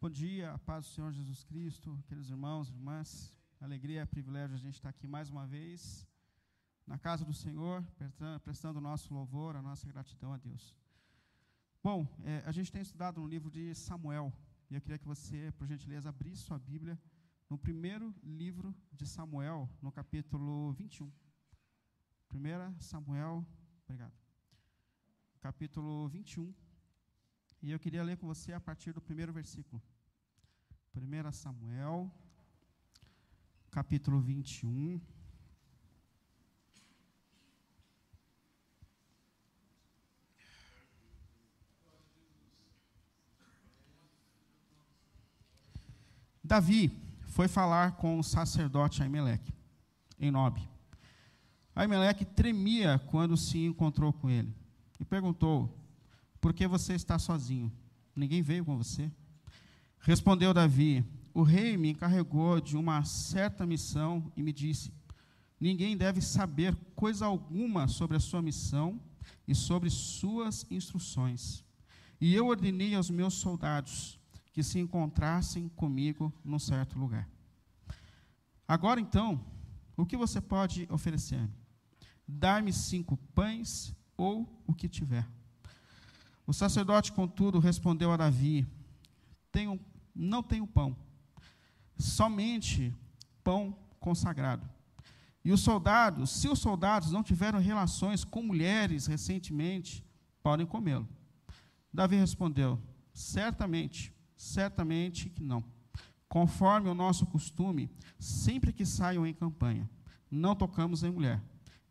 Bom dia, a paz do Senhor Jesus Cristo, queridos irmãos, irmãs. Alegria, privilégio a gente estar aqui mais uma vez na casa do Senhor, prestando o nosso louvor, a nossa gratidão a Deus. Bom, é, a gente tem estudado no livro de Samuel, e eu queria que você, por gentileza, abrisse sua Bíblia no primeiro livro de Samuel, no capítulo 21. 1 Samuel, obrigado. Capítulo 21. E eu queria ler com você a partir do primeiro versículo. 1 Samuel, capítulo 21. Davi foi falar com o sacerdote Aimeleque, em Nob. Aimeleque tremia quando se encontrou com ele e perguntou: por que você está sozinho? Ninguém veio com você? Respondeu Davi: O rei me encarregou de uma certa missão e me disse: Ninguém deve saber coisa alguma sobre a sua missão e sobre suas instruções. E eu ordenei aos meus soldados que se encontrassem comigo num certo lugar. Agora então, o que você pode oferecer-me? Dar-me cinco pães ou o que tiver. O sacerdote, contudo, respondeu a Davi: tenho, Não tenho pão, somente pão consagrado. E os soldados, se os soldados não tiveram relações com mulheres recentemente, podem comê-lo. Davi respondeu: Certamente, certamente que não. Conforme o nosso costume, sempre que saiam em campanha, não tocamos em mulher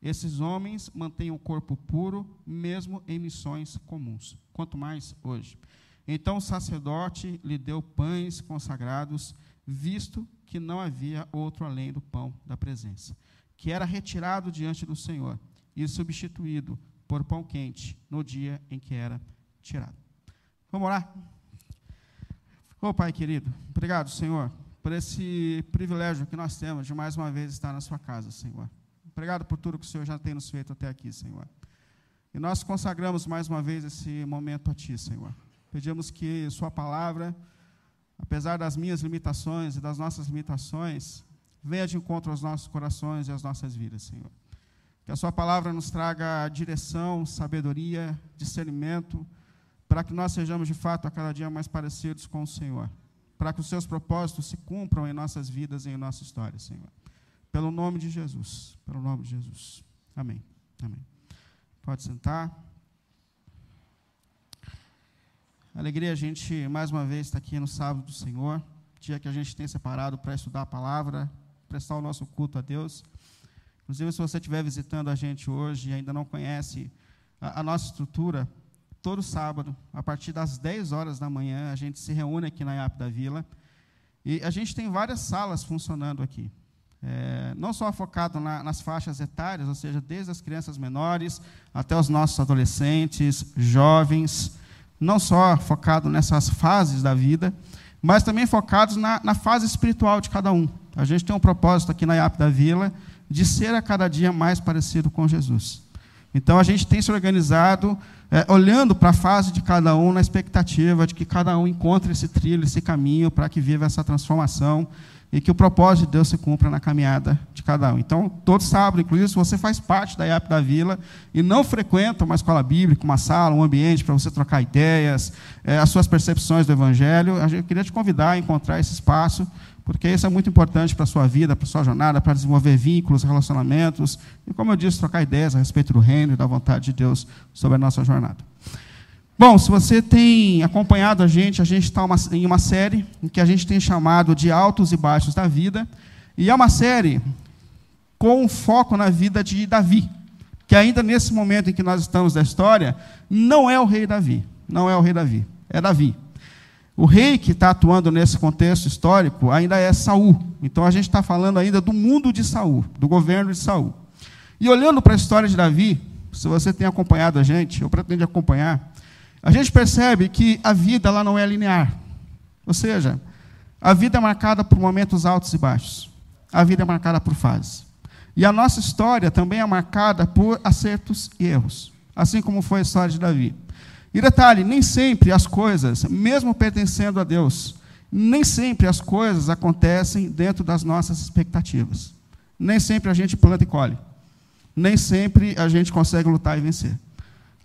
esses homens mantêm o corpo puro, mesmo em missões comuns, quanto mais hoje. Então o sacerdote lhe deu pães consagrados, visto que não havia outro além do pão da presença, que era retirado diante do Senhor e substituído por pão quente no dia em que era tirado. Vamos lá? Ô oh, Pai querido, obrigado, Senhor, por esse privilégio que nós temos de mais uma vez estar na Sua casa, Senhor. Obrigado por tudo que o Senhor já tem nos feito até aqui, Senhor. E nós consagramos mais uma vez esse momento a Ti, Senhor. Pedimos que Sua palavra, apesar das minhas limitações e das nossas limitações, venha de encontro aos nossos corações e às nossas vidas, Senhor. Que a Sua palavra nos traga direção, sabedoria, discernimento, para que nós sejamos de fato a cada dia mais parecidos com o Senhor. Para que os Seus propósitos se cumpram em nossas vidas e em nossa história, Senhor. Pelo nome de Jesus. Pelo nome de Jesus. Amém. Amém. Pode sentar. Alegria a gente, mais uma vez, estar aqui no sábado do Senhor, dia que a gente tem separado para estudar a palavra, prestar o nosso culto a Deus. Inclusive, se você estiver visitando a gente hoje e ainda não conhece a, a nossa estrutura, todo sábado, a partir das 10 horas da manhã, a gente se reúne aqui na IAP da Vila. E a gente tem várias salas funcionando aqui. É, não só focado na, nas faixas etárias, ou seja, desde as crianças menores até os nossos adolescentes, jovens, não só focado nessas fases da vida, mas também focados na, na fase espiritual de cada um. A gente tem um propósito aqui na IAP da Vila de ser a cada dia mais parecido com Jesus. Então a gente tem se organizado é, olhando para a fase de cada um, na expectativa de que cada um encontre esse trilho, esse caminho para que viva essa transformação e que o propósito de Deus se cumpra na caminhada de cada um. Então, todo sábado, inclusive, se você faz parte da IAP da Vila e não frequenta uma escola bíblica, uma sala, um ambiente para você trocar ideias, é, as suas percepções do Evangelho, eu queria te convidar a encontrar esse espaço, porque isso é muito importante para a sua vida, para a sua jornada, para desenvolver vínculos, relacionamentos, e, como eu disse, trocar ideias a respeito do reino e da vontade de Deus sobre a nossa jornada. Bom, se você tem acompanhado a gente, a gente está em uma série que a gente tem chamado de Altos e Baixos da Vida, e é uma série com foco na vida de Davi, que ainda nesse momento em que nós estamos da história, não é o rei Davi, não é o rei Davi, é Davi. O rei que está atuando nesse contexto histórico ainda é Saul. Então a gente está falando ainda do mundo de Saul, do governo de Saul. E olhando para a história de Davi, se você tem acompanhado a gente, ou pretende acompanhar, a gente percebe que a vida ela não é linear. Ou seja, a vida é marcada por momentos altos e baixos. A vida é marcada por fases. E a nossa história também é marcada por acertos e erros, assim como foi a história de Davi. E detalhe, nem sempre as coisas, mesmo pertencendo a Deus, nem sempre as coisas acontecem dentro das nossas expectativas. Nem sempre a gente planta e colhe. Nem sempre a gente consegue lutar e vencer.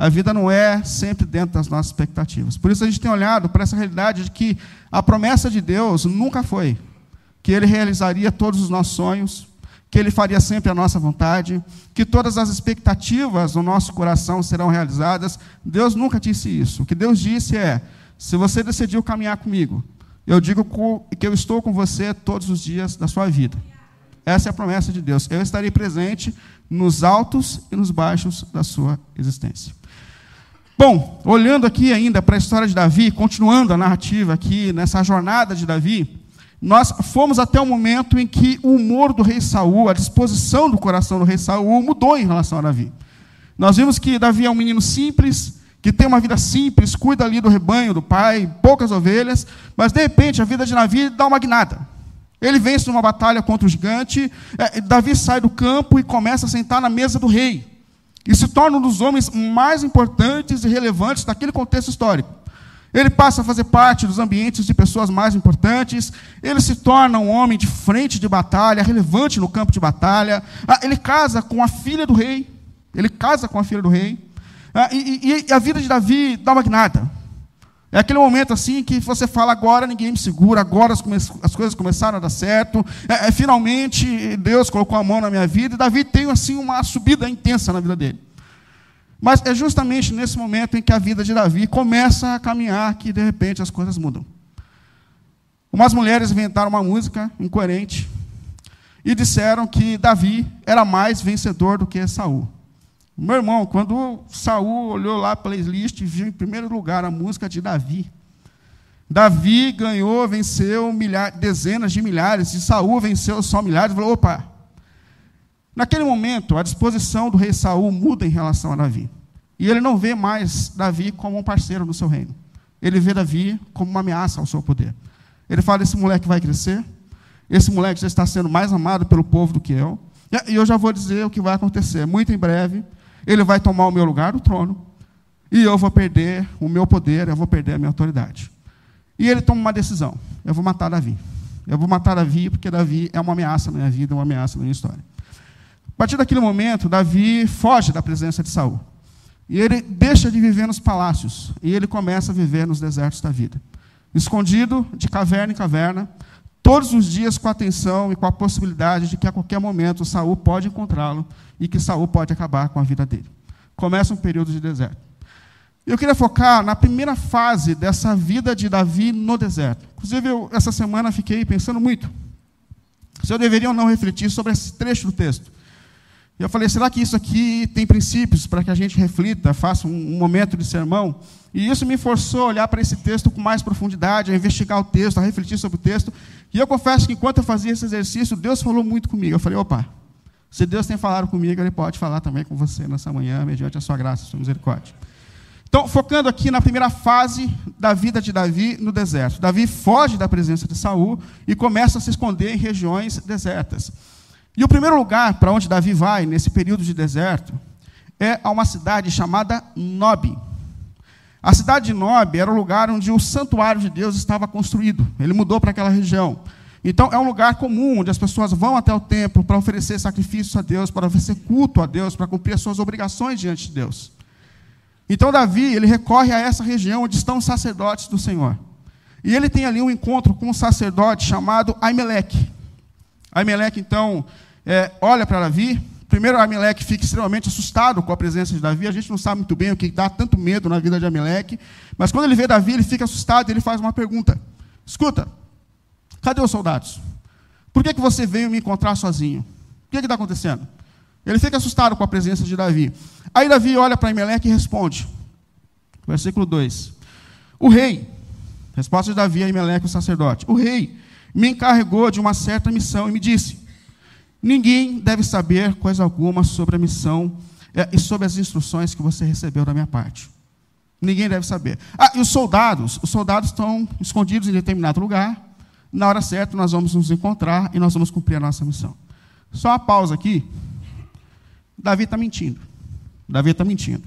A vida não é sempre dentro das nossas expectativas. Por isso a gente tem olhado para essa realidade de que a promessa de Deus nunca foi que Ele realizaria todos os nossos sonhos, que Ele faria sempre a nossa vontade, que todas as expectativas do nosso coração serão realizadas. Deus nunca disse isso. O que Deus disse é: se você decidiu caminhar comigo, eu digo que eu estou com você todos os dias da sua vida. Essa é a promessa de Deus. Eu estarei presente nos altos e nos baixos da sua existência. Bom, olhando aqui ainda para a história de Davi, continuando a narrativa aqui nessa jornada de Davi, nós fomos até o momento em que o humor do rei Saul, a disposição do coração do rei Saul mudou em relação a Davi. Nós vimos que Davi é um menino simples, que tem uma vida simples, cuida ali do rebanho do pai, poucas ovelhas, mas de repente a vida de Davi dá uma guinada. Ele vence numa batalha contra o gigante, é, Davi sai do campo e começa a sentar na mesa do rei. E se torna um dos homens mais importantes e relevantes daquele contexto histórico. Ele passa a fazer parte dos ambientes de pessoas mais importantes, ele se torna um homem de frente de batalha, relevante no campo de batalha. Ah, ele casa com a filha do rei, ele casa com a filha do rei. Ah, e, e, a vida de Davi dá uma guinada. É aquele momento assim que você fala, agora ninguém me segura, agora as, as coisas começaram a dar certo. É, é, finalmente Deus colocou a mão na minha vida. E Davi tem assim uma subida intensa na vida dele. Mas é justamente nesse momento em que a vida de Davi começa a caminhar que de repente as coisas mudam. Umas mulheres inventaram uma música incoerente e disseram que Davi era mais vencedor do que Saul. Meu irmão, quando Saul olhou lá a playlist e viu em primeiro lugar a música de Davi. Davi ganhou, venceu milhares, dezenas de milhares, e Saul venceu só milhares. Falou, opa! Naquele momento, a disposição do rei Saul muda em relação a Davi. E ele não vê mais Davi como um parceiro no seu reino. Ele vê Davi como uma ameaça ao seu poder. Ele fala: esse moleque vai crescer, esse moleque já está sendo mais amado pelo povo do que eu. E eu já vou dizer o que vai acontecer. Muito em breve, ele vai tomar o meu lugar no trono, e eu vou perder o meu poder, eu vou perder a minha autoridade. E ele toma uma decisão: eu vou matar Davi. Eu vou matar Davi porque Davi é uma ameaça na minha vida, uma ameaça na minha história. A partir daquele momento, Davi foge da presença de Saul. E ele deixa de viver nos palácios e ele começa a viver nos desertos da vida. Escondido de caverna em caverna, todos os dias com atenção e com a possibilidade de que a qualquer momento Saul pode encontrá-lo e que Saul pode acabar com a vida dele. Começa um período de deserto. Eu queria focar na primeira fase dessa vida de Davi no deserto. Inclusive, eu, essa semana fiquei pensando muito se eu deveria ou não refletir sobre esse trecho do texto. E eu falei, será que isso aqui tem princípios para que a gente reflita, faça um, um momento de sermão? E isso me forçou a olhar para esse texto com mais profundidade, a investigar o texto, a refletir sobre o texto. E eu confesso que enquanto eu fazia esse exercício, Deus falou muito comigo. Eu falei, opa, se Deus tem falado comigo, Ele pode falar também com você nessa manhã, mediante a sua graça, a sua misericórdia. Então, focando aqui na primeira fase da vida de Davi no deserto. Davi foge da presença de Saul e começa a se esconder em regiões desertas. E o primeiro lugar para onde Davi vai nesse período de deserto é a uma cidade chamada Nob. A cidade de Nob era o lugar onde o santuário de Deus estava construído. Ele mudou para aquela região. Então, é um lugar comum onde as pessoas vão até o templo para oferecer sacrifícios a Deus, para oferecer culto a Deus, para cumprir as suas obrigações diante de Deus. Então, Davi, ele recorre a essa região onde estão os sacerdotes do Senhor. E ele tem ali um encontro com um sacerdote chamado Aimeleque. Aimeleque, então, é, olha para Davi. Primeiro, Aimeleque fica extremamente assustado com a presença de Davi. A gente não sabe muito bem o que dá tanto medo na vida de Aimeleque. Mas quando ele vê Davi, ele fica assustado e ele faz uma pergunta. Escuta, Cadê os soldados? Por que, que você veio me encontrar sozinho? O que está acontecendo? Ele fica assustado com a presença de Davi. Aí Davi olha para Emelec e responde. Versículo 2. O rei, resposta de Davi a Emelec, o sacerdote. O rei me encarregou de uma certa missão e me disse: Ninguém deve saber coisa alguma sobre a missão é, e sobre as instruções que você recebeu da minha parte. Ninguém deve saber. Ah, e os soldados? Os soldados estão escondidos em determinado lugar na hora certa nós vamos nos encontrar e nós vamos cumprir a nossa missão. Só uma pausa aqui. Davi está mentindo. Davi está mentindo.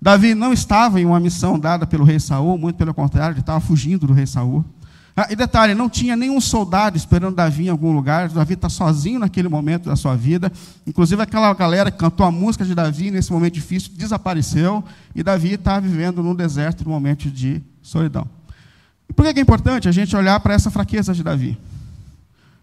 Davi não estava em uma missão dada pelo rei Saul, muito pelo contrário, ele estava fugindo do rei Saul. Ah, e detalhe, não tinha nenhum soldado esperando Davi em algum lugar, Davi está sozinho naquele momento da sua vida. Inclusive, aquela galera que cantou a música de Davi nesse momento difícil desapareceu, e Davi está vivendo no deserto, num momento de solidão. E por que é importante a gente olhar para essa fraqueza de Davi?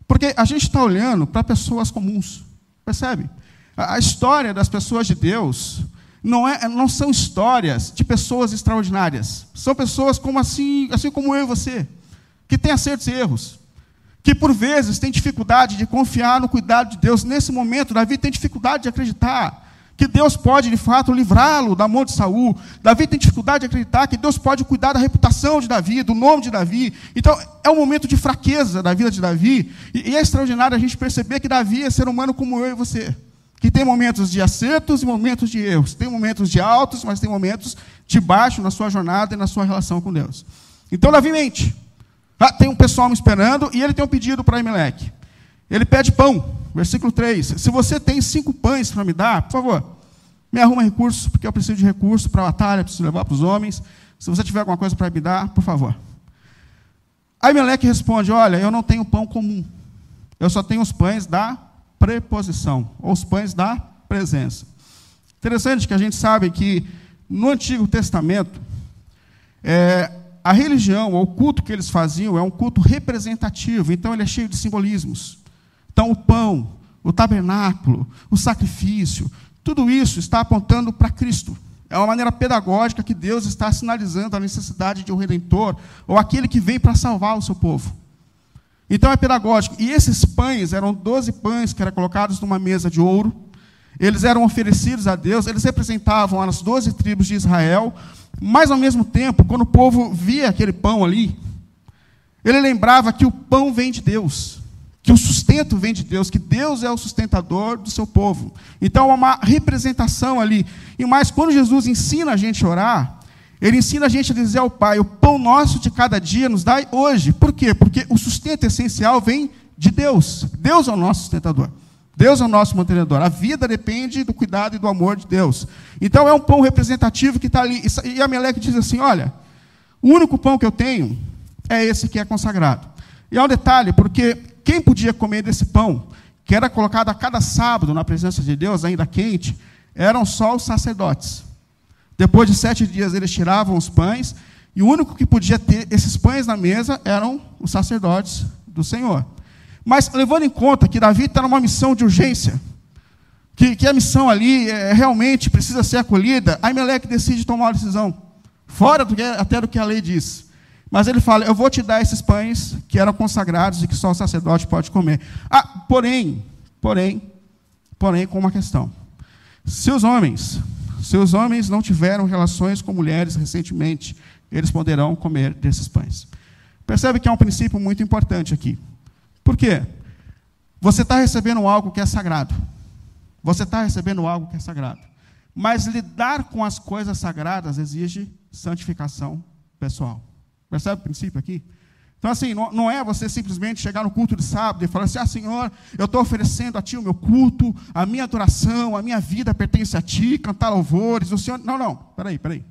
Porque a gente está olhando para pessoas comuns, percebe? A história das pessoas de Deus não, é, não são histórias de pessoas extraordinárias. São pessoas como assim, assim como eu e você que tem acertos e erros, que por vezes tem dificuldade de confiar no cuidado de Deus. Nesse momento, Davi tem dificuldade de acreditar que Deus pode, de fato, livrá-lo da mão de Saul. Davi tem dificuldade de acreditar que Deus pode cuidar da reputação de Davi, do nome de Davi. Então, é um momento de fraqueza da vida de Davi. E, é extraordinário a gente perceber que Davi é ser humano como eu e você. Que tem momentos de acertos e momentos de erros. Tem momentos de altos, mas tem momentos de baixo na sua jornada e na sua relação com Deus. Então, Davi mente. Ah, tem um pessoal me esperando e ele tem um pedido para Emelec. Ele pede pão, versículo 3. Se você tem cinco pães para me dar, por favor, me arruma recurso, porque eu preciso de recurso para a batalha, preciso levar para os homens. Se você tiver alguma coisa para me dar, por favor. Aí Meleque responde: Olha, eu não tenho pão comum. Eu só tenho os pães da preposição, ou os pães da presença. Interessante que a gente sabe que no Antigo Testamento, é, a religião, o culto que eles faziam, é um culto representativo, então ele é cheio de simbolismos. Então, o pão, o tabernáculo, o sacrifício, tudo isso está apontando para Cristo. É uma maneira pedagógica que Deus está sinalizando a necessidade de um redentor, ou aquele que vem para salvar o seu povo. Então é pedagógico. E esses pães eram 12 pães que eram colocados numa mesa de ouro. Eles eram oferecidos a Deus, eles representavam as 12 tribos de Israel, mas, ao mesmo tempo, quando o povo via aquele pão ali, ele lembrava que o pão vem de Deus, que o sustento vem de Deus, que Deus é o sustentador do seu povo. Então, há uma representação ali. E mais, quando Jesus ensina a gente a orar, ele ensina a gente a dizer ao Pai: o pão nosso de cada dia nos dai hoje. Por quê? Porque o sustento essencial vem de Deus. Deus é o nosso sustentador. Deus é o nosso mantenedor. A vida depende do cuidado e do amor de Deus. Então é um pão representativo que está ali. E Ameleque diz assim: olha, o único pão que eu tenho é esse que é consagrado. E há um detalhe, porque quem podia comer desse pão, que era colocado a cada sábado na presença de Deus, ainda quente, eram só os sacerdotes. Depois de sete dias eles tiravam os pães, e o único que podia ter esses pães na mesa eram os sacerdotes do Senhor. Mas levando em conta que Davi está numa missão de urgência, que, que a missão ali é, realmente precisa ser acolhida, Aimeleque decide tomar uma decisão, fora do que, até do que a lei diz. Mas ele fala: Eu vou te dar esses pães que eram consagrados e que só o sacerdote pode comer. Ah, porém, porém, porém, com uma questão. Se os homens, se os homens não tiveram relações com mulheres recentemente, eles poderão comer desses pães. Percebe que há um princípio muito importante aqui. Por quê? Você está recebendo algo que é sagrado. Você está recebendo algo que é sagrado. Mas lidar com as coisas sagradas exige santificação pessoal. Percebe o princípio aqui? Então, assim, não, é você simplesmente chegar no culto de sábado e falar assim: Ah, Senhor, eu estou oferecendo a Ti o meu culto, a minha adoração, a minha vida pertence a Ti, cantar louvores. O Senhor. Não, não, peraí, peraí.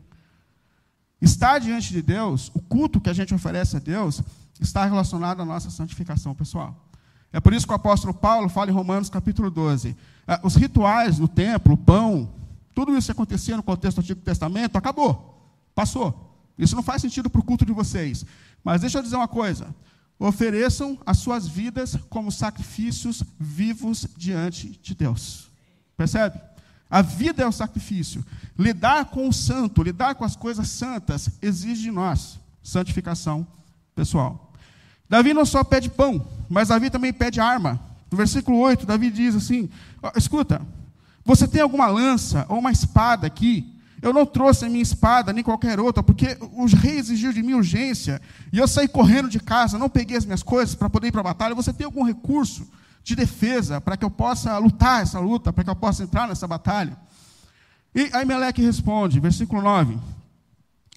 Estar diante de Deus, o culto que a gente oferece a Deus, está relacionado à nossa santificação pessoal. É por isso que o apóstolo Paulo fala em Romanos capítulo 12. É, os rituais no templo, o pão, tudo isso que acontecia no contexto do Antigo Testamento, acabou, passou. Isso não faz sentido para o culto de vocês. Mas deixa eu dizer uma coisa: ofereçam as suas vidas como sacrifícios vivos diante de Deus. Percebe? A vida é o sacrifício. Lidar com o santo, lidar com as coisas santas, exige de nós santificação pessoal. Davi não só pede pão, mas Davi também pede arma. No versículo 8, Davi diz assim: Escuta, você tem alguma lança ou uma espada aqui? Eu não trouxe a minha espada, nem qualquer outra, porque o rei exigiu de mim urgência, e eu saí correndo de casa, não peguei as minhas coisas para poder ir para a batalha. Você tem algum recurso de defesa para que eu possa lutar essa luta, para que eu possa entrar nessa batalha? E aí Meleque responde, versículo 9: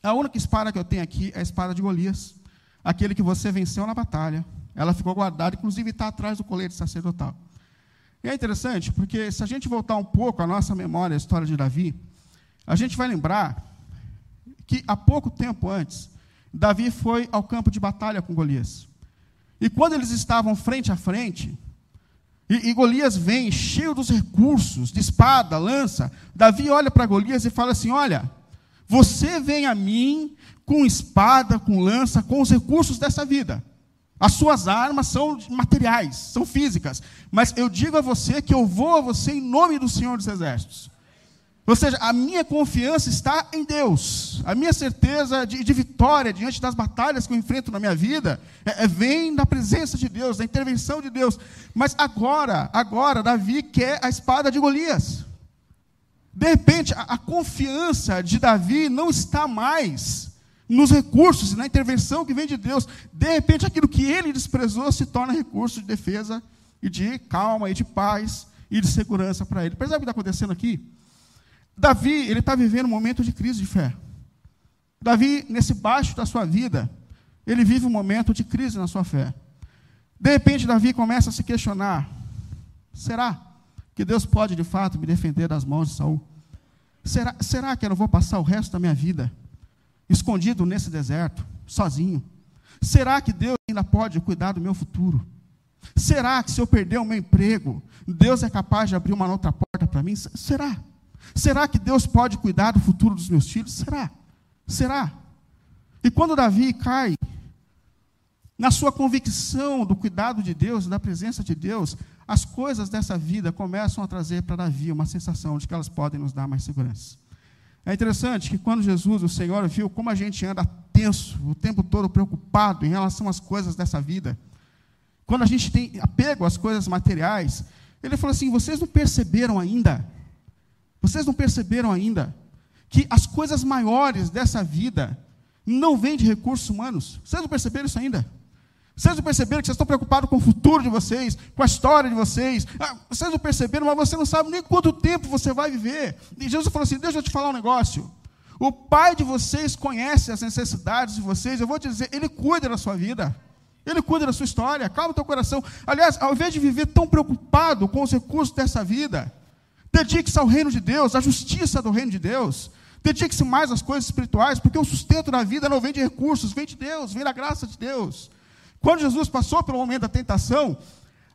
A única espada que eu tenho aqui é a espada de Golias aquele que você venceu na batalha. Ela ficou guardada, inclusive está atrás do colete sacerdotal. E é interessante, porque se a gente voltar um pouco à nossa memória, a história de Davi, a gente vai lembrar que há pouco tempo antes, Davi foi ao campo de batalha com Golias. E quando eles estavam frente a frente, e, e Golias vem cheio dos recursos, de espada, lança, Davi olha para Golias e fala assim: Olha, você vem a mim com espada, com lança, com os recursos dessa vida. As suas armas são materiais, são físicas. Mas eu digo a você que eu vou a você em nome do Senhor dos Exércitos. Ou seja, a minha confiança está em Deus. A minha certeza de, de vitória diante das batalhas que eu enfrento na minha vida é, é, vem da presença de Deus, da intervenção de Deus. Mas agora, agora, Davi quer a espada de Golias. De repente, a, a confiança de Davi não está mais nos recursos e na intervenção que vem de Deus. De repente, aquilo que ele desprezou se torna recurso de defesa e de calma e de paz e de segurança para ele. Percebe o que está acontecendo aqui? Davi, ele está vivendo um momento de crise de fé. Davi, nesse baixo da sua vida, ele vive um momento de crise na sua fé. De repente, Davi começa a se questionar: será que Deus pode de fato me defender das mãos de Saul? Será, será que eu não vou passar o resto da minha vida escondido nesse deserto, sozinho? Será que Deus ainda pode cuidar do meu futuro? Será que se eu perder o meu emprego, Deus é capaz de abrir uma outra porta para mim? Será? Será que Deus pode cuidar do futuro dos meus filhos? Será? Será? E quando Davi cai na sua convicção do cuidado de Deus, da presença de Deus, as coisas dessa vida começam a trazer para Davi uma sensação de que elas podem nos dar mais segurança. É interessante que quando Jesus, o Senhor, viu como a gente anda tenso, o tempo todo preocupado em relação às coisas dessa vida, quando a gente tem apego às coisas materiais, ele falou assim: vocês não perceberam ainda vocês não perceberam ainda que as coisas maiores dessa vida não vêm de recursos humanos? Vocês não perceberam isso ainda? Vocês não perceberam que vocês estão preocupados com o futuro de vocês, com a história de vocês? Ah, vocês não perceberam, mas você não sabe nem quanto tempo você vai viver. E Jesus falou assim: Deixa eu te falar um negócio. O Pai de vocês conhece as necessidades de vocês. Eu vou te dizer, Ele cuida da sua vida. Ele cuida da sua história. Calma o teu coração. Aliás, ao invés de viver tão preocupado com os recursos dessa vida, Dedique-se ao reino de Deus, à justiça do reino de Deus. Dedique-se mais às coisas espirituais, porque o sustento da vida não vem de recursos, vem de Deus, vem da graça de Deus. Quando Jesus passou pelo momento da tentação,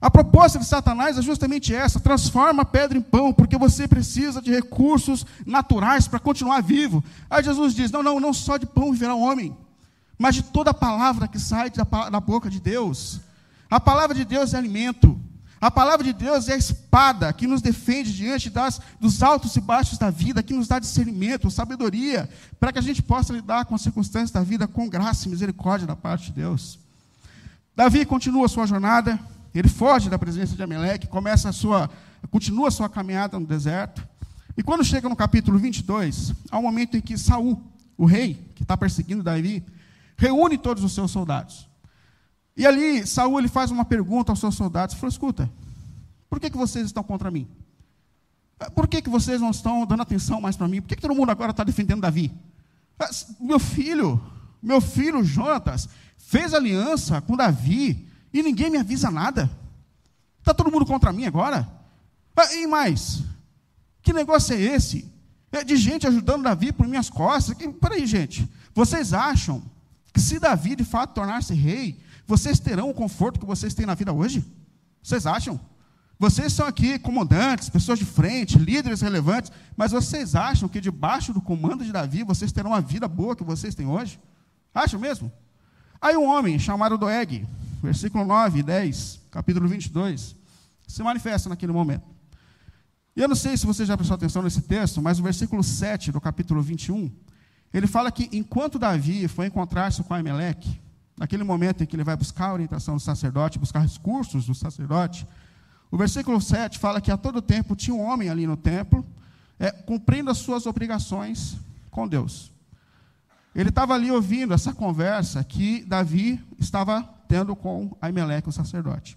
a proposta de Satanás é justamente essa: transforma a pedra em pão, porque você precisa de recursos naturais para continuar vivo. Aí Jesus diz: não, não, não só de pão viverá o homem, mas de toda a palavra que sai da, da boca de Deus. A palavra de Deus é alimento. A palavra de Deus é a espada que nos defende diante das, dos altos e baixos da vida, que nos dá discernimento, sabedoria, para que a gente possa lidar com as circunstâncias da vida com graça e misericórdia da parte de Deus. Davi continua sua jornada, ele foge da presença de Amaleque, começa a sua, continua a sua caminhada no deserto. E quando chega no capítulo 22, há um momento em que Saul, o rei que está perseguindo Davi, reúne todos os seus soldados. E ali, Saul ele faz uma pergunta aos seus soldados, falou, escuta, por que, que vocês estão contra mim? Por que, que vocês não estão dando atenção mais para mim? Por que, que todo mundo agora está defendendo Davi? Ah, meu filho, meu filho Jonatas, fez aliança com Davi e ninguém me avisa nada. Está todo mundo contra mim agora? Ah, e mais, que negócio é esse? É de gente ajudando Davi por minhas costas. Peraí, gente, vocês acham que se Davi de fato tornar-se rei, vocês terão o conforto que vocês têm na vida hoje? Vocês acham? Vocês são aqui comandantes, pessoas de frente, líderes relevantes, mas vocês acham que debaixo do comando de Davi vocês terão a vida boa que vocês têm hoje? Acham mesmo? Aí um homem chamado Doeg, versículo 9 e 10, capítulo 22, se manifesta naquele momento. E eu não sei se você já prestou atenção nesse texto, mas o versículo 7 do capítulo 21, ele fala que enquanto Davi foi encontrar-se com Ameleque, naquele momento em que ele vai buscar a orientação do sacerdote, buscar recursos do sacerdote, o versículo 7 fala que a todo tempo tinha um homem ali no templo, é, cumprindo as suas obrigações com Deus. Ele estava ali ouvindo essa conversa que Davi estava tendo com Aimeleque, o sacerdote.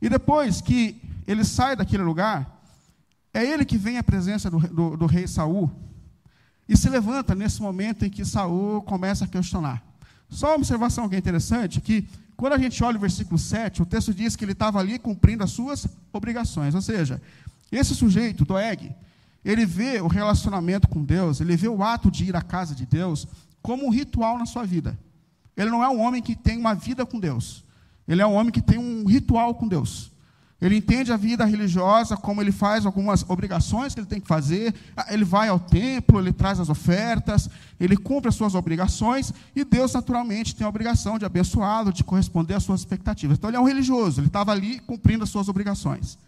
E depois que ele sai daquele lugar, é ele que vem à presença do, do, do rei Saul e se levanta nesse momento em que Saul começa a questionar. Só uma observação que é interessante, que quando a gente olha o versículo 7, o texto diz que ele estava ali cumprindo as suas obrigações. Ou seja, esse sujeito, Doeg, ele vê o relacionamento com Deus, ele vê o ato de ir à casa de Deus como um ritual na sua vida. Ele não é um homem que tem uma vida com Deus. Ele é um homem que tem um ritual com Deus. Ele entende a vida religiosa, como ele faz algumas obrigações que ele tem que fazer. Ah, ele vai ao templo, ele traz as ofertas, ele cumpre as suas obrigações, e Deus, naturalmente, tem a obrigação de abençoá-lo, de corresponder às suas expectativas. Então, ele é um religioso, ele estava ali cumprindo as suas obrigações.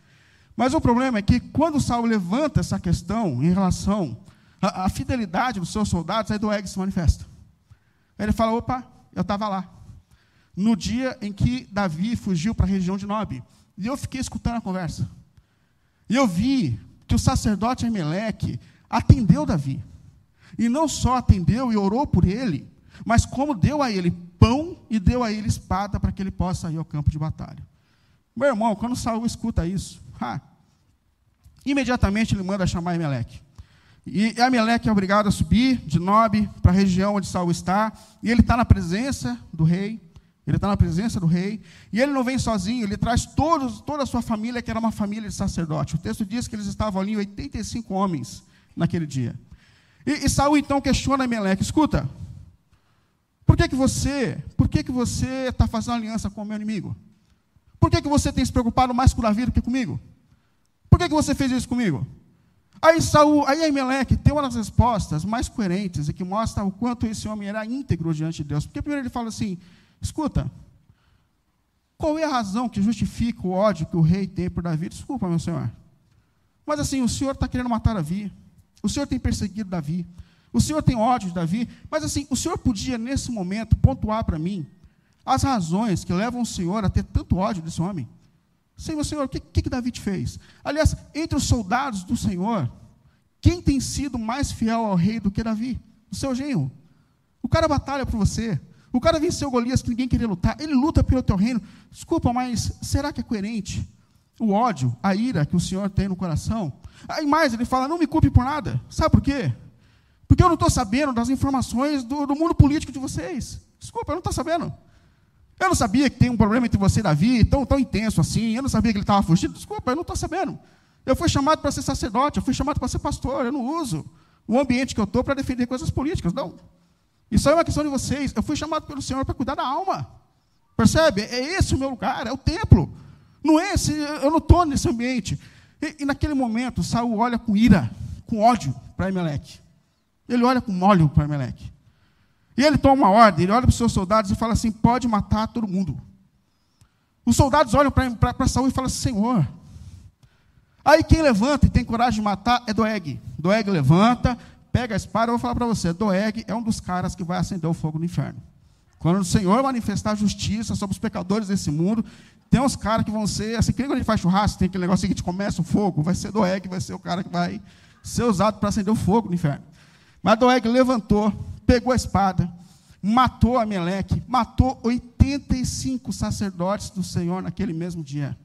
Mas o problema é que, quando Saulo levanta essa questão em relação à, à fidelidade dos seus soldados, aí Doeg se manifesta. Ele fala: opa, eu estava lá. No dia em que Davi fugiu para a região de Nob. E eu fiquei escutando a conversa. E eu vi que o sacerdote Emelec atendeu Davi. E não só atendeu e orou por ele, mas como deu a ele pão e deu a ele espada para que ele possa ir ao campo de batalha. Meu irmão, quando Saul escuta isso, ha, imediatamente ele manda chamar Emelec. E Emelec é obrigado a subir de Nob para a região onde Saul está, e ele está na presença do rei. Ele está na presença do rei, e ele não vem sozinho, ele traz todos, toda a sua família, que era uma família de sacerdote. O texto diz que eles estavam ali, 85 homens, naquele dia. E, e Saul então questiona Emelec: escuta, por que, que você, por que, que você está fazendo aliança com o meu inimigo? Por que, que você tem se preocupado mais com Davi do que comigo? Por que, que você fez isso comigo? Aí Saul, aí Emelec tem uma das respostas mais coerentes e que mostra o quanto esse homem era íntegro diante de Deus. Porque primeiro ele fala assim: Escuta, qual é a razão que justifica o ódio que o rei tem por Davi? Desculpa, meu senhor. Mas assim, o senhor está querendo matar Davi. O senhor tem perseguido Davi. O senhor tem ódio de Davi. Mas assim, o senhor podia, nesse momento, pontuar para mim as razões que levam o senhor a ter tanto ódio desse homem? Senhor, Senhor, o que, que, que Davi te fez? Aliás, entre os soldados do Senhor, quem tem sido mais fiel ao rei do que Davi? O seu genro. O cara batalha por você. O cara venceu Golias que ninguém queria lutar. Ele luta pelo teu reino. Desculpa, mas será que é coerente? O ódio, a ira que o Senhor tem no coração. Aí mais, ele fala: não me culpe por nada. Sabe por quê? Porque eu não estou sabendo das informações do, do, mundo político de vocês. Desculpa, eu não estou sabendo. Eu não sabia que tem um problema entre você e Davi, tão, tão intenso assim. Eu não sabia que ele estava fugindo. Desculpa, eu não estou sabendo. Eu fui chamado para ser sacerdote, eu fui chamado para ser pastor. Eu não uso o ambiente que eu estou para defender coisas políticas. Não. Isso é uma questão de vocês. Eu fui chamado pelo Senhor para cuidar da alma. Percebe? É esse o meu lugar, é o templo. Não é esse, eu não estou nesse ambiente. E, e, naquele momento, Saul olha com ira, com ódio para Emelec. Ele olha com ódio para Emelec. E ele toma uma ordem, ele olha para os seus soldados e fala assim: pode matar todo mundo. Os soldados olham para Saul e falam assim: Senhor. Aí quem levanta e tem coragem de matar é Doeg. Doeg levanta, pega a espada, eu vou falar para você, Doeg é um dos caras que vai acender o fogo no inferno. Quando o Senhor manifestar justiça sobre os pecadores desse mundo, tem uns caras que vão ser, assim, que quando a gente faz churrasco, tem aquele negócio seguinte, começa o fogo, vai ser Doeg, vai ser o cara que vai ser usado para acender o fogo no inferno. Mas Doeg levantou, pegou a espada, matou Ameleque, matou 85 sacerdotes do Senhor naquele mesmo dia.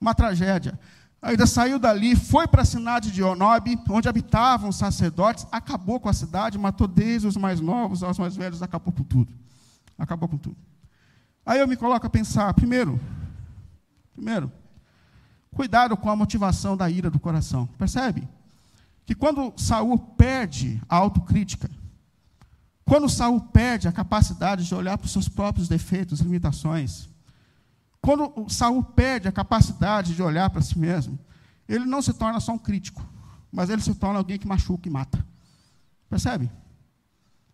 Uma tragédia. Ainda saiu dali, foi para a cidade de Onob, onde habitavam os sacerdotes, acabou com a cidade, matou desde os mais novos aos mais velhos, acabou com tudo. Acabou com tudo. Aí eu me coloco a pensar, primeiro, primeiro, cuidado com a motivação da ira do coração. Percebe? Que quando Saul perde a autocrítica, quando Saul perde a capacidade de olhar para os seus próprios defeitos, limitações, quando Saul perde a capacidade de olhar para si mesmo, ele não se torna só um crítico, mas ele se torna alguém que machuca e mata. Percebe?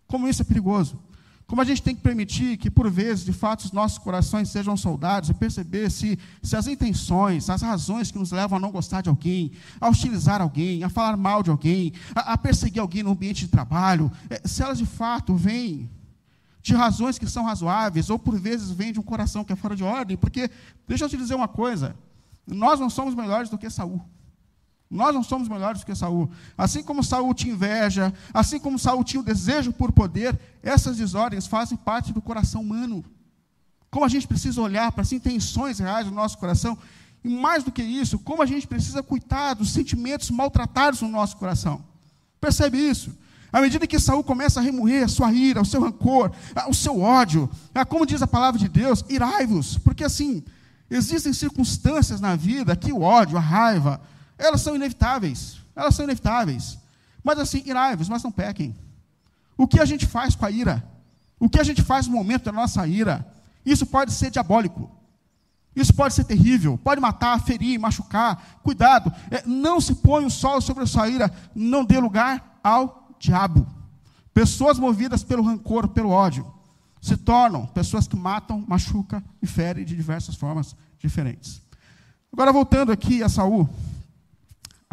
Como isso é perigoso. Como a gente tem que permitir que, por vezes, de fato, os nossos corações sejam soldados e perceber se, se as intenções, as razões que nos levam a não gostar de alguém, a hostilizar alguém, a falar mal de alguém, a, a perseguir alguém no ambiente de trabalho, é, se elas de fato vêm de razões que são razoáveis, ou por vezes vem de um coração que é fora de ordem, porque, deixa eu te dizer uma coisa, nós não somos melhores do que Saul. Nós não somos melhores que Saul. Assim como Saul tinha inveja, assim como Saul tinha o desejo por poder, essas desordens fazem parte do coração humano. Como a gente precisa olhar para as intenções reais do nosso coração, e mais do que isso, como a gente precisa cuidar dos sentimentos maltratados no nosso coração. Percebe isso? À medida que Saul começa a remoer a sua ira, o seu rancor, o seu ódio, como diz a palavra de Deus, irai-vos, porque assim, existem circunstâncias na vida que o ódio, a raiva, elas são inevitáveis, elas são inevitáveis. Mas assim, irai-vos, mas não pequem. O que a gente faz com a ira? O que a gente faz no momento da nossa ira, isso pode ser diabólico. Isso pode ser terrível, pode matar, ferir, machucar. Cuidado, é, não se põe o sol sobre a sua ira, não dê lugar ao diabo. Pessoas movidas pelo rancor, pelo ódio, se tornam pessoas que matam, machucam e ferem de diversas formas diferentes. Agora voltando aqui a Saul,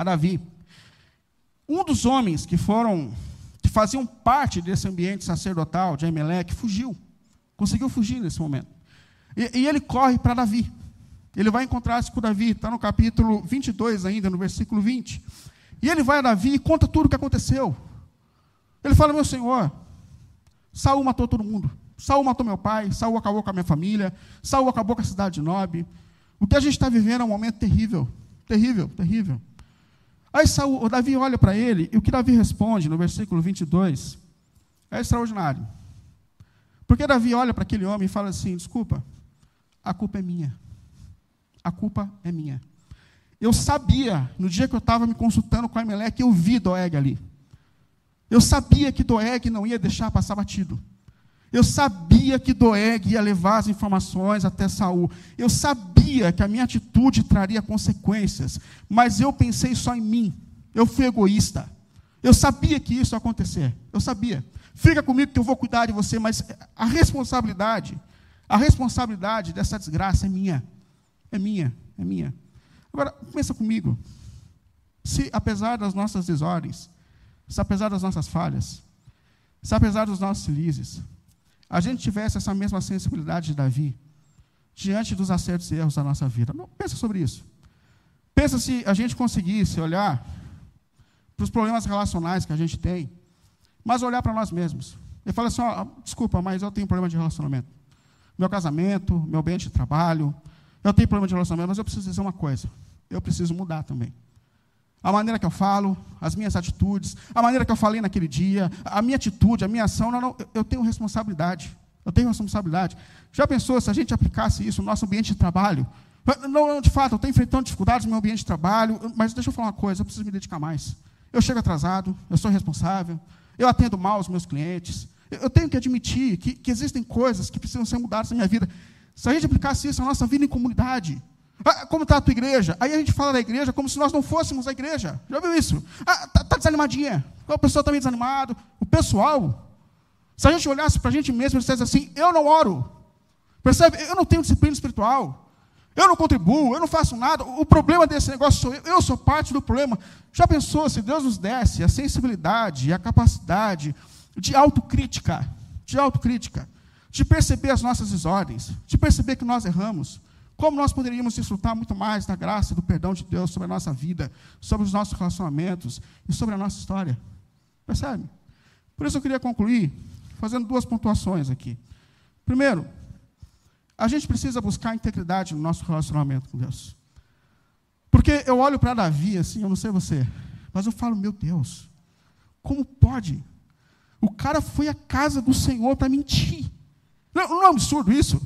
a Davi. Um dos homens que foram, que faziam parte desse ambiente sacerdotal de Emelec, fugiu. Conseguiu fugir nesse momento. E, e ele corre para Davi. Ele vai encontrar-se com Davi, está no capítulo 22 ainda, no versículo 20. E ele vai a Davi e conta tudo o que aconteceu. Ele fala, meu senhor, Saul matou todo mundo. Saul matou meu pai, Saul acabou com a minha família, Saul acabou com a cidade de Nob. O que a gente está vivendo é um momento terrível, terrível, terrível. Aí Saul, Davi olha para ele, e o que Davi responde no versículo 22 é extraordinário. Porque Davi olha para aquele homem e fala assim: desculpa, a culpa é minha. A culpa é minha. Eu sabia, no dia que eu estava me consultando com a Emelec, eu vi Doeg ali. Eu sabia que Doeg não ia deixar passar batido. Eu sabia que Doeg ia levar as informações até Saul. Eu sabia que a minha atitude traria consequências, mas eu pensei só em mim. Eu fui egoísta. Eu sabia que isso ia acontecer. Eu sabia. Fica comigo que eu vou cuidar de você, mas a responsabilidade, a responsabilidade dessa desgraça é minha. É minha, é minha. Agora, pensa comigo. Se apesar das nossas desordens, se apesar das nossas falhas, se apesar dos nossos felizes, a gente tivesse essa mesma sensibilidade de Davi diante dos acertos e erros da nossa vida. Não, pensa sobre isso. Pensa se a gente conseguisse olhar para os problemas relacionais que a gente tem, mas olhar para nós mesmos. E falar assim, ó, desculpa, mas eu tenho problema de relacionamento. Meu casamento, meu ambiente de trabalho, eu tenho problema de relacionamento, mas eu preciso dizer uma coisa. Eu preciso mudar também a maneira que eu falo, as minhas atitudes, a maneira que eu falei naquele dia, a minha atitude, a minha ação, não, não, eu tenho responsabilidade. Eu tenho responsabilidade. Já pensou se a gente aplicasse isso no nosso ambiente de trabalho? Não, de fato, eu estou enfrentando dificuldades no meu ambiente de trabalho, mas deixa eu falar uma coisa, eu preciso me dedicar mais. Eu chego atrasado, eu sou responsável, eu atendo mal os meus clientes, eu tenho que admitir que, que existem coisas que precisam ser mudadas na minha vida. Se a gente aplicasse isso na nossa vida em comunidade, ah, como está a tua igreja? Aí a gente fala da igreja como se nós não fôssemos a igreja. Já viu isso? Ah, tá, tá desanimadinha. O pessoal está meio desanimado. O pessoal, se a gente olhasse para a gente mesmo e dissesse assim, eu não oro. Percebe? Eu não tenho disciplina espiritual. Eu não contribuo, eu não faço nada. O problema desse negócio sou eu. Eu sou parte do problema. Já pensou se Deus nos desse a sensibilidade e a capacidade de autocrítica, de autocrítica, de perceber as nossas desordens, de perceber que nós erramos, como nós poderíamos desfrutar muito mais da graça do perdão de Deus sobre a nossa vida, sobre os nossos relacionamentos e sobre a nossa história? Percebe? Por isso eu queria concluir fazendo duas pontuações aqui. Primeiro, a gente precisa buscar integridade no nosso relacionamento com Deus. Porque eu olho para Davi assim, eu não sei você, mas eu falo, meu Deus, como pode? O cara foi à casa do Senhor para mentir. Não, não é um absurdo isso?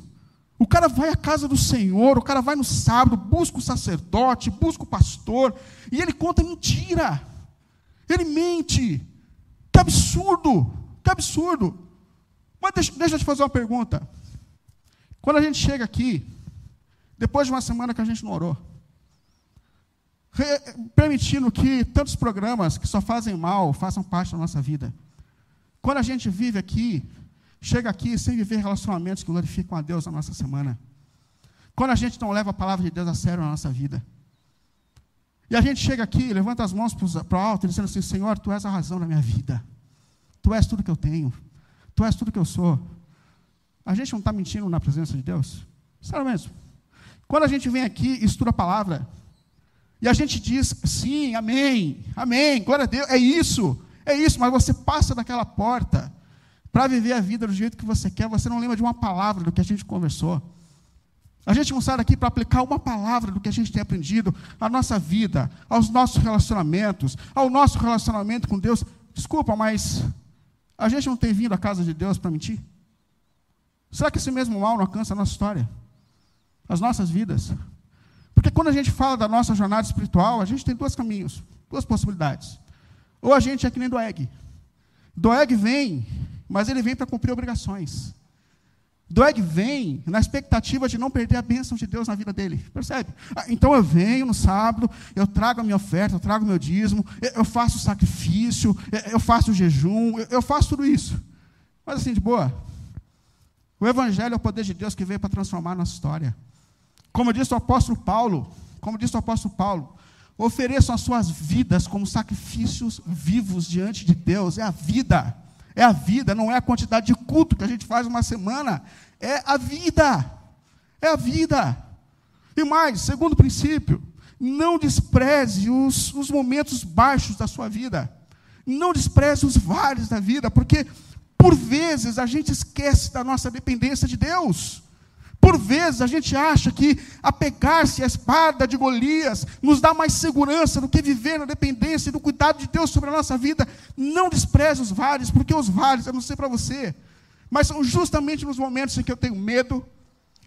O cara vai à casa do Senhor, o cara vai no sábado, busca o sacerdote, busca o pastor, e ele conta mentira. Ele mente. Que absurdo! Que absurdo! Mas deixa, deixa eu te fazer uma pergunta. Quando a gente chega aqui, depois de uma semana que a gente não orou, permitindo que tantos programas que só fazem mal façam parte da nossa vida. Quando a gente vive aqui chega aqui sem viver relacionamentos que glorificam a Deus na nossa semana. Quando a gente não leva a palavra de Deus a sério na nossa vida. E a gente chega aqui, levanta as mãos para o alto, dizendo assim: Senhor, tu és a razão da minha vida. Tu és tudo que eu tenho. Tu és tudo que eu sou. A gente não está mentindo na presença de Deus? Sério mesmo. Quando a gente vem aqui e estuda a palavra, e a gente diz sim, amém, amém, glória a Deus, é isso, é isso, mas você passa daquela porta para viver a vida do jeito que você quer, você não lembra de uma palavra do que a gente conversou. A gente não sai daqui para aplicar uma palavra do que a gente tem aprendido à nossa vida, aos nossos relacionamentos, ao nosso relacionamento com Deus. Desculpa, mas a gente não tem vindo à casa de Deus para mentir? Será que esse mesmo mal não alcança a nossa história? As nossas vidas? Porque quando a gente fala da nossa jornada espiritual, a gente tem dois caminhos, duas possibilidades. Ou a gente é que nem Doeg. Doeg vem mas ele vem para cumprir obrigações. Doeg vem na expectativa de não perder a bênção de Deus na vida dele. Percebe? Ah, então eu venho no sábado, eu trago a minha oferta, eu trago o meu dízimo, eu faço o sacrifício, eu faço o jejum, eu faço tudo isso. Mas assim, de boa. O Evangelho é o poder de Deus que veio para transformar a nossa história. Como disse o apóstolo Paulo, como disse o apóstolo Paulo, ofereçam as suas vidas como sacrifícios vivos diante de Deus. É a vida. É a vida, não é a quantidade de culto que a gente faz uma semana. É a vida. É a vida. E mais, segundo princípio, não despreze os, os momentos baixos da sua vida. Não despreze os vales da vida, porque por vezes a gente esquece da nossa dependência de Deus. Por vezes a gente acha que apegar-se à espada de Golias nos dá mais segurança do que viver na dependência e do cuidado de Deus sobre a nossa vida. Não despreze os vales, porque os vales, eu não sei para você, mas são justamente nos momentos em que eu tenho medo,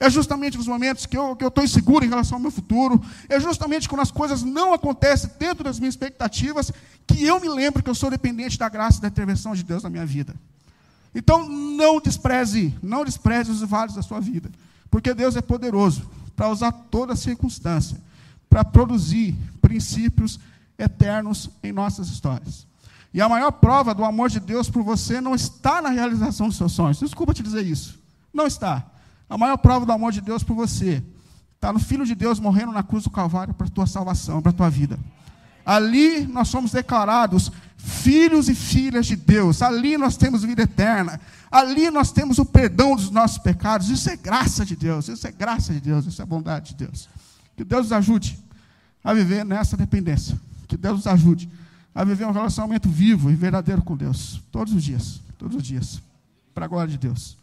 é justamente nos momentos que eu estou inseguro em relação ao meu futuro, é justamente quando as coisas não acontecem dentro das minhas expectativas, que eu me lembro que eu sou dependente da graça e da intervenção de Deus na minha vida. Então, não despreze, não despreze os vales da sua vida. Porque Deus é poderoso para usar toda circunstância para produzir princípios eternos em nossas histórias. E a maior prova do amor de Deus por você não está na realização dos seus sonhos. Desculpa te dizer isso. Não está. A maior prova do amor de Deus por você está no Filho de Deus morrendo na cruz do Calvário para a tua salvação, para a tua vida. Ali nós somos declarados filhos e filhas de Deus. Ali nós temos vida eterna. Ali nós temos o perdão dos nossos pecados. Isso é graça de Deus. Isso é graça de Deus. Isso é bondade de Deus. Que Deus nos ajude a viver nessa dependência. Que Deus nos ajude a viver um relacionamento vivo e verdadeiro com Deus. Todos os dias. Todos os dias. Para a glória de Deus.